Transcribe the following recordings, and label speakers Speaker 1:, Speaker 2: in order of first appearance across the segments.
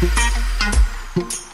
Speaker 1: thank you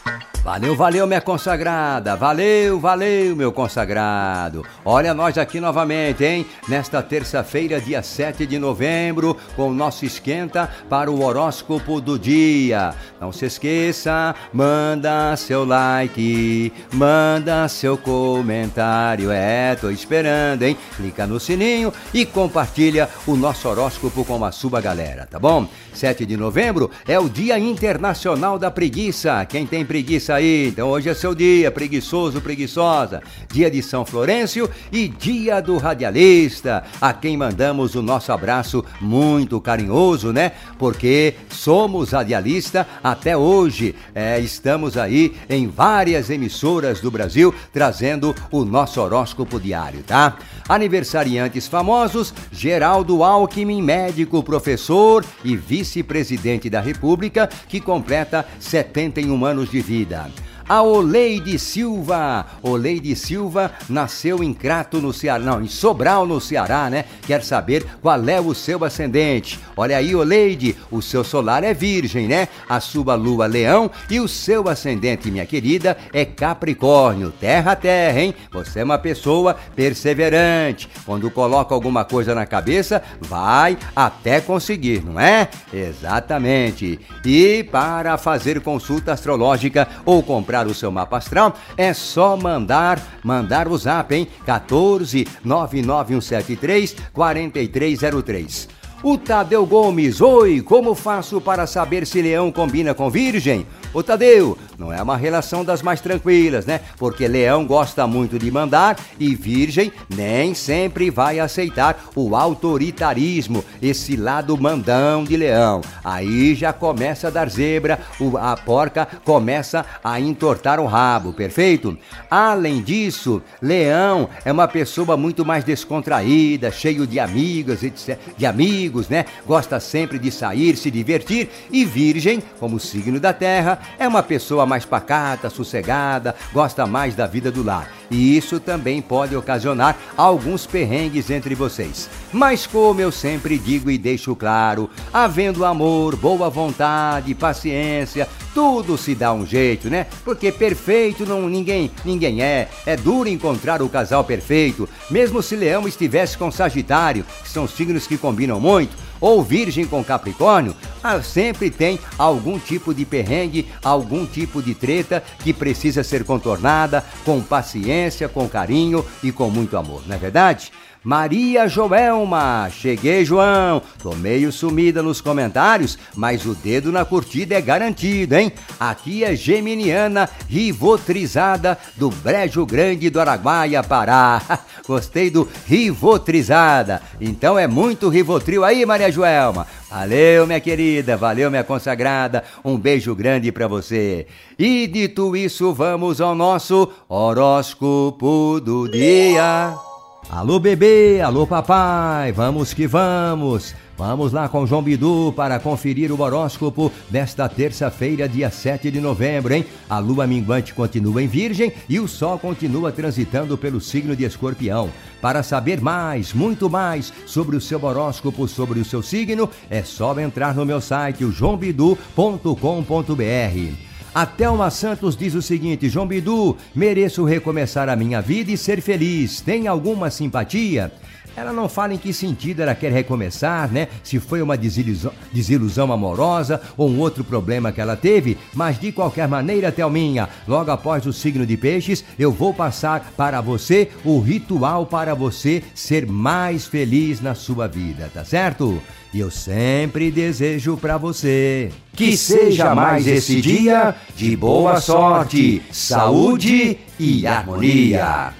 Speaker 1: Valeu, valeu, minha consagrada. Valeu, valeu, meu consagrado. Olha nós aqui novamente, hein? Nesta terça-feira, dia 7 de novembro, com o nosso esquenta para o horóscopo do dia. Não se esqueça, manda seu like, manda seu comentário. É, tô esperando, hein? Clica no sininho e compartilha o nosso horóscopo com a sua galera, tá bom? 7 de novembro é o Dia Internacional da Preguiça. Quem tem preguiça aí? Então hoje é seu dia, preguiçoso, preguiçosa. Dia de São Florencio e Dia do Radialista, a quem mandamos o nosso abraço muito carinhoso, né? Porque somos radialista até hoje. É, estamos aí em várias emissoras do Brasil trazendo o nosso horóscopo diário, tá? Aniversariantes famosos: Geraldo Alckmin, médico, professor e vice-presidente da República, que completa 71 anos de vida a Oleide Silva. Oleide Silva nasceu em Crato, no Ceará, não, em Sobral, no Ceará, né? Quer saber qual é o seu ascendente? Olha aí, Oleide, o seu solar é virgem, né? A sua lua leão e o seu ascendente, minha querida, é Capricórnio, terra terra, hein? Você é uma pessoa perseverante. Quando coloca alguma coisa na cabeça, vai até conseguir, não é? Exatamente. E para fazer consulta astrológica ou comprar o seu mapa astral, é só mandar, mandar o zap, hein? 14 99173 4303. O Tadeu Gomes, oi, como faço para saber se leão combina com virgem? Ô Tadeu, não é uma relação das mais tranquilas, né? Porque leão gosta muito de mandar e virgem nem sempre vai aceitar o autoritarismo, esse lado mandão de leão. Aí já começa a dar zebra, a porca começa a entortar o rabo, perfeito? Além disso, leão é uma pessoa muito mais descontraída, cheio de amigas, etc, de amigos, né? Gosta sempre de sair, se divertir e virgem, como signo da terra, é uma pessoa mais pacata, sossegada, gosta mais da vida do lar. E isso também pode ocasionar alguns perrengues entre vocês. Mas como eu sempre digo e deixo claro, havendo amor, boa vontade, paciência, tudo se dá um jeito, né? Porque perfeito não ninguém, ninguém é. É duro encontrar o casal perfeito, mesmo se Leão estivesse com Sagitário, que são signos que combinam muito ou Virgem com Capricórnio, ah, sempre tem algum tipo de perrengue, algum tipo de treta que precisa ser contornada com paciência, com carinho e com muito amor, não é verdade? Maria Joelma, cheguei João, tô meio sumida nos comentários, mas o dedo na curtida é garantido, hein? Aqui é Geminiana Rivotrizada do Brejo Grande do Araguaia, Pará. Gostei do Rivotrizada. Então é muito Rivotril aí, Maria Joelma. Valeu, minha querida, valeu, minha consagrada. Um beijo grande para você. E dito isso, vamos ao nosso horóscopo do dia. Alô bebê, alô papai, vamos que vamos. Vamos lá com João Bidu para conferir o horóscopo desta terça-feira, dia 7 de novembro, hein? A lua minguante continua em Virgem e o sol continua transitando pelo signo de Escorpião. Para saber mais, muito mais sobre o seu horóscopo, sobre o seu signo, é só entrar no meu site, joãobidu.com.br. A Thelma Santos diz o seguinte: João Bidu, mereço recomeçar a minha vida e ser feliz. Tem alguma simpatia? Ela não fala em que sentido ela quer recomeçar, né? Se foi uma desilusão, desilusão amorosa ou um outro problema que ela teve, mas de qualquer maneira, Thelminha, logo após o signo de peixes, eu vou passar para você o ritual para você ser mais feliz na sua vida, tá certo? E eu sempre desejo para você que seja mais esse dia de boa sorte, saúde e harmonia.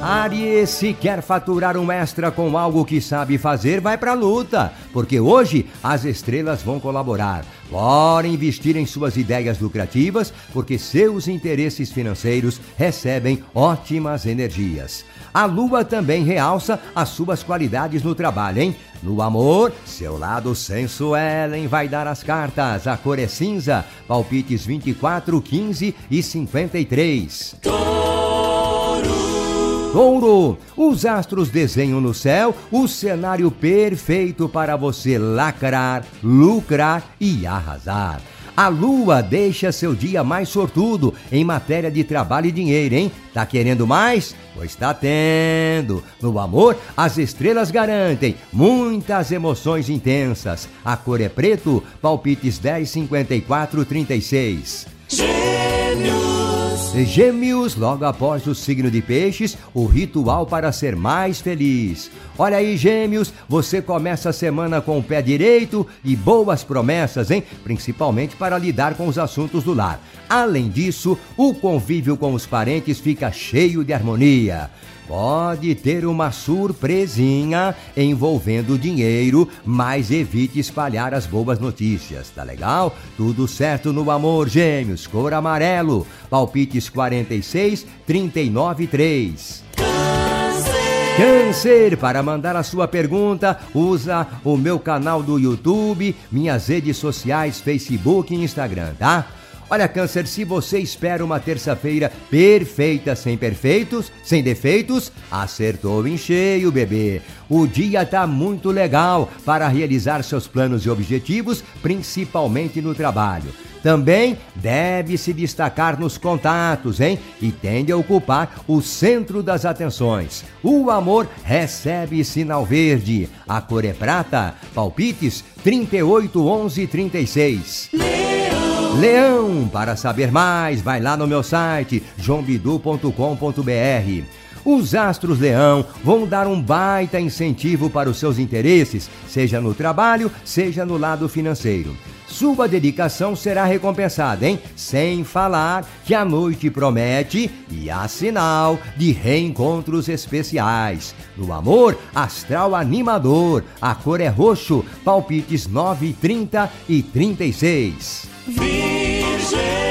Speaker 1: Aries, se quer faturar um extra com algo que sabe fazer, vai pra luta, porque hoje as estrelas vão colaborar. Bora investir em suas ideias lucrativas, porque seus interesses financeiros recebem ótimas energias. A lua também realça as suas qualidades no trabalho, hein? No amor, seu lado sensuelen vai dar as cartas. A cor é cinza, palpites 24, 15 e 53. Touro. Touro, os astros desenham no céu o cenário perfeito para você lacrar, lucrar e arrasar. A lua deixa seu dia mais sortudo em matéria de trabalho e dinheiro, hein? Tá querendo mais? Pois tá tendo. No amor, as estrelas garantem muitas emoções intensas. A cor é preto, palpites 10, 54, 36. Gêmeos. Gêmeos, logo após o signo de Peixes, o ritual para ser mais feliz. Olha aí, Gêmeos, você começa a semana com o pé direito e boas promessas, hein? Principalmente para lidar com os assuntos do lar. Além disso, o convívio com os parentes fica cheio de harmonia pode ter uma surpresinha envolvendo dinheiro, mas evite espalhar as boas notícias, tá legal? Tudo certo no amor, gêmeos, cor amarelo, palpites 46, 39 3. Câncer, para mandar a sua pergunta, usa o meu canal do YouTube, minhas redes sociais, Facebook e Instagram, tá? Olha, Câncer, se você espera uma terça-feira perfeita, sem perfeitos, sem defeitos, acertou em cheio, bebê. O dia tá muito legal para realizar seus planos e objetivos, principalmente no trabalho. Também deve se destacar nos contatos, hein? E tende a ocupar o centro das atenções. O amor recebe sinal verde. A cor é prata. Palpites 38 11 36. Leão, para saber mais, vai lá no meu site joãobidu.com.br. Os astros Leão vão dar um baita incentivo para os seus interesses, seja no trabalho, seja no lado financeiro. Sua dedicação será recompensada, hein? Sem falar que a noite promete e há sinal de reencontros especiais. No amor, astral animador. A cor é roxo, palpites 9, 30 e 36. Virgem.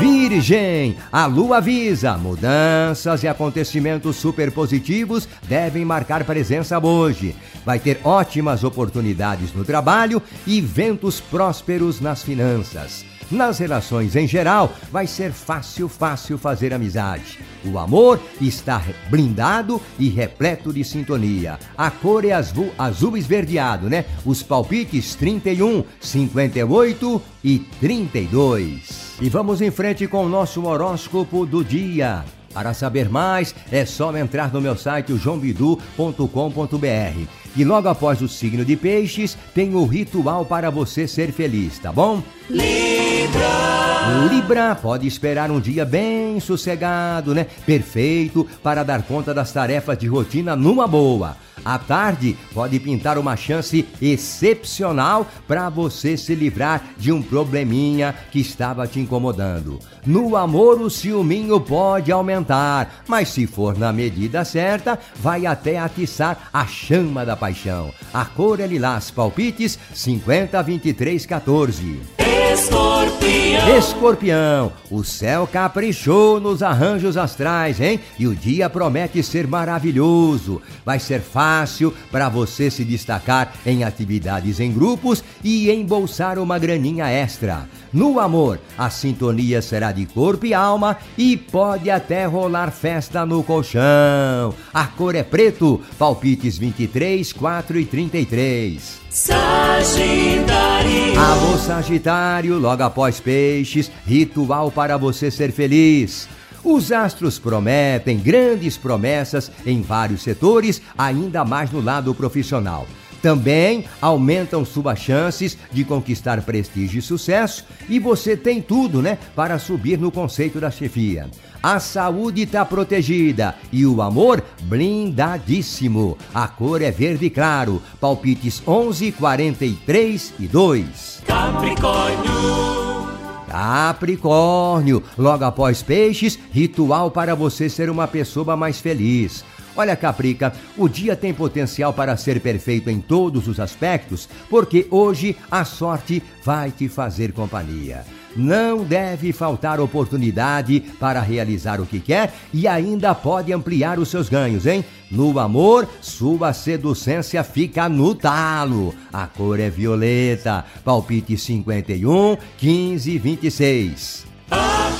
Speaker 1: Virgem, a lua avisa, mudanças e acontecimentos super positivos devem marcar presença hoje. Vai ter ótimas oportunidades no trabalho e ventos prósperos nas finanças. Nas relações em geral, vai ser fácil, fácil fazer amizade. O amor está blindado e repleto de sintonia. A cor é azul, azul esverdeado, né? Os palpites 31, 58 e 32. E vamos em frente com o nosso horóscopo do dia. Para saber mais, é só entrar no meu site joãobidu.com.br. E logo após o signo de peixes, tem o ritual para você ser feliz, tá bom? Libra! Libra pode esperar um dia bem sossegado, né? Perfeito para dar conta das tarefas de rotina numa boa. À tarde, pode pintar uma chance excepcional para você se livrar de um probleminha que estava te incomodando. No amor, o ciúminho pode aumentar, mas se for na medida certa, vai até atiçar a chama da paixão. A cor é lilás, palpites 50, 23, 14. Escorpião. Escorpião, o céu caprichou nos arranjos astrais, hein? E o dia promete ser maravilhoso. Vai ser fácil para você se destacar em atividades em grupos e embolsar uma graninha extra. No amor, a sintonia será de corpo e alma e pode até rolar festa no colchão. A cor é preto, palpites 23, 4 e 33. Sagitário. Alô, Sagitário, logo após Peixes, ritual para você ser feliz. Os astros prometem grandes promessas em vários setores, ainda mais no lado profissional. Também aumentam suas chances de conquistar prestígio e sucesso, e você tem tudo, né, para subir no conceito da chefia. A saúde está protegida e o amor blindadíssimo. A cor é verde claro. Palpites 11, 43 e 2. Capricórnio. Capricórnio, logo após peixes, ritual para você ser uma pessoa mais feliz. Olha, Caprica, o dia tem potencial para ser perfeito em todos os aspectos, porque hoje a sorte vai te fazer companhia. Não deve faltar oportunidade para realizar o que quer e ainda pode ampliar os seus ganhos, hein? No amor, sua seducência fica no talo. A cor é violeta. Palpite 51, 15, 26. Aquário.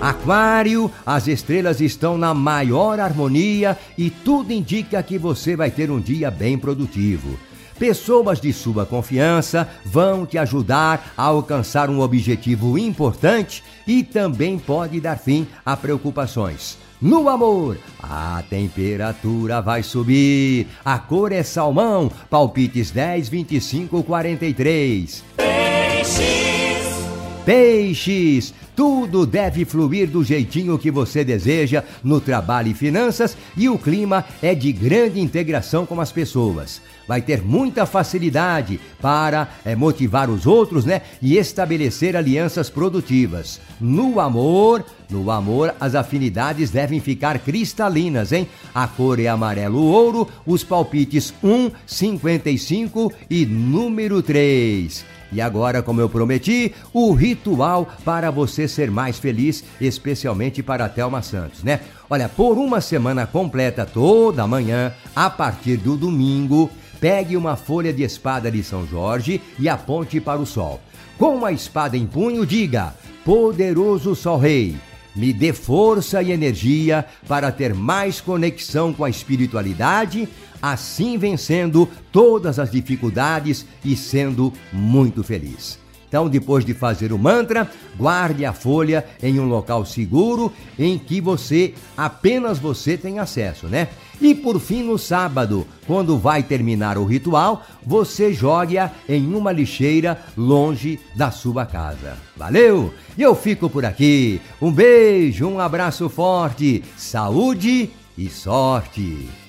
Speaker 1: Aquário, as estrelas estão na maior harmonia e tudo indica que você vai ter um dia bem produtivo. Pessoas de sua confiança vão te ajudar a alcançar um objetivo importante e também pode dar fim a preocupações. No amor, a temperatura vai subir. A cor é salmão. Palpites 10, 25, 43. Peixes. Peixes. Tudo deve fluir do jeitinho que você deseja no trabalho e finanças e o clima é de grande integração com as pessoas. Vai ter muita facilidade para é, motivar os outros, né? E estabelecer alianças produtivas. No amor, no amor, as afinidades devem ficar cristalinas, hein? A cor é amarelo ouro, os palpites 1, 55 e número 3. E agora, como eu prometi, o ritual para você ser mais feliz, especialmente para a Thelma Santos, né? Olha, por uma semana completa, toda manhã, a partir do domingo, pegue uma folha de espada de São Jorge e aponte para o sol. Com a espada em punho, diga: Poderoso Sol Rei me dê força e energia para ter mais conexão com a espiritualidade, assim vencendo todas as dificuldades e sendo muito feliz. Então, depois de fazer o mantra, guarde a folha em um local seguro em que você, apenas você tem acesso, né? E por fim, no sábado, quando vai terminar o ritual, você jogue-a em uma lixeira longe da sua casa. Valeu? E eu fico por aqui. Um beijo, um abraço forte, saúde e sorte.